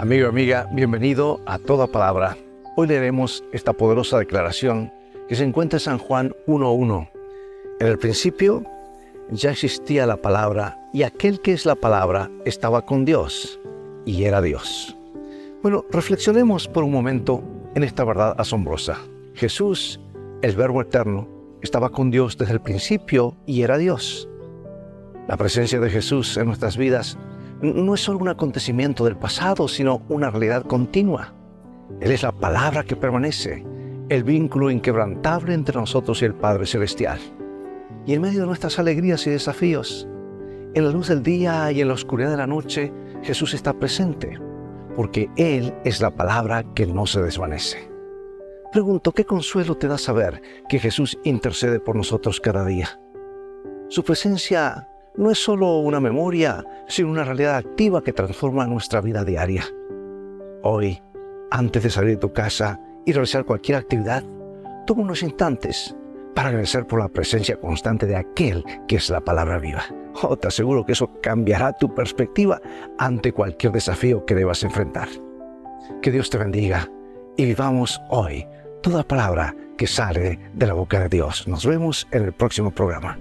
Amigo amiga, bienvenido a Toda Palabra. Hoy leeremos esta poderosa declaración que se encuentra en San Juan 1.1. En el principio ya existía la palabra y aquel que es la palabra estaba con Dios y era Dios. Bueno, reflexionemos por un momento en esta verdad asombrosa. Jesús, el Verbo Eterno, estaba con Dios desde el principio y era Dios. La presencia de Jesús en nuestras vidas no es solo un acontecimiento del pasado, sino una realidad continua. Él es la palabra que permanece, el vínculo inquebrantable entre nosotros y el Padre Celestial. Y en medio de nuestras alegrías y desafíos, en la luz del día y en la oscuridad de la noche, Jesús está presente, porque Él es la palabra que no se desvanece. Pregunto, ¿qué consuelo te da saber que Jesús intercede por nosotros cada día? Su presencia no es solo una memoria, sino una realidad activa que transforma nuestra vida diaria. Hoy, antes de salir de tu casa y realizar cualquier actividad, toma unos instantes para agradecer por la presencia constante de aquel que es la palabra viva. Oh, te aseguro que eso cambiará tu perspectiva ante cualquier desafío que debas enfrentar. Que Dios te bendiga y vivamos hoy toda palabra que sale de la boca de Dios. Nos vemos en el próximo programa.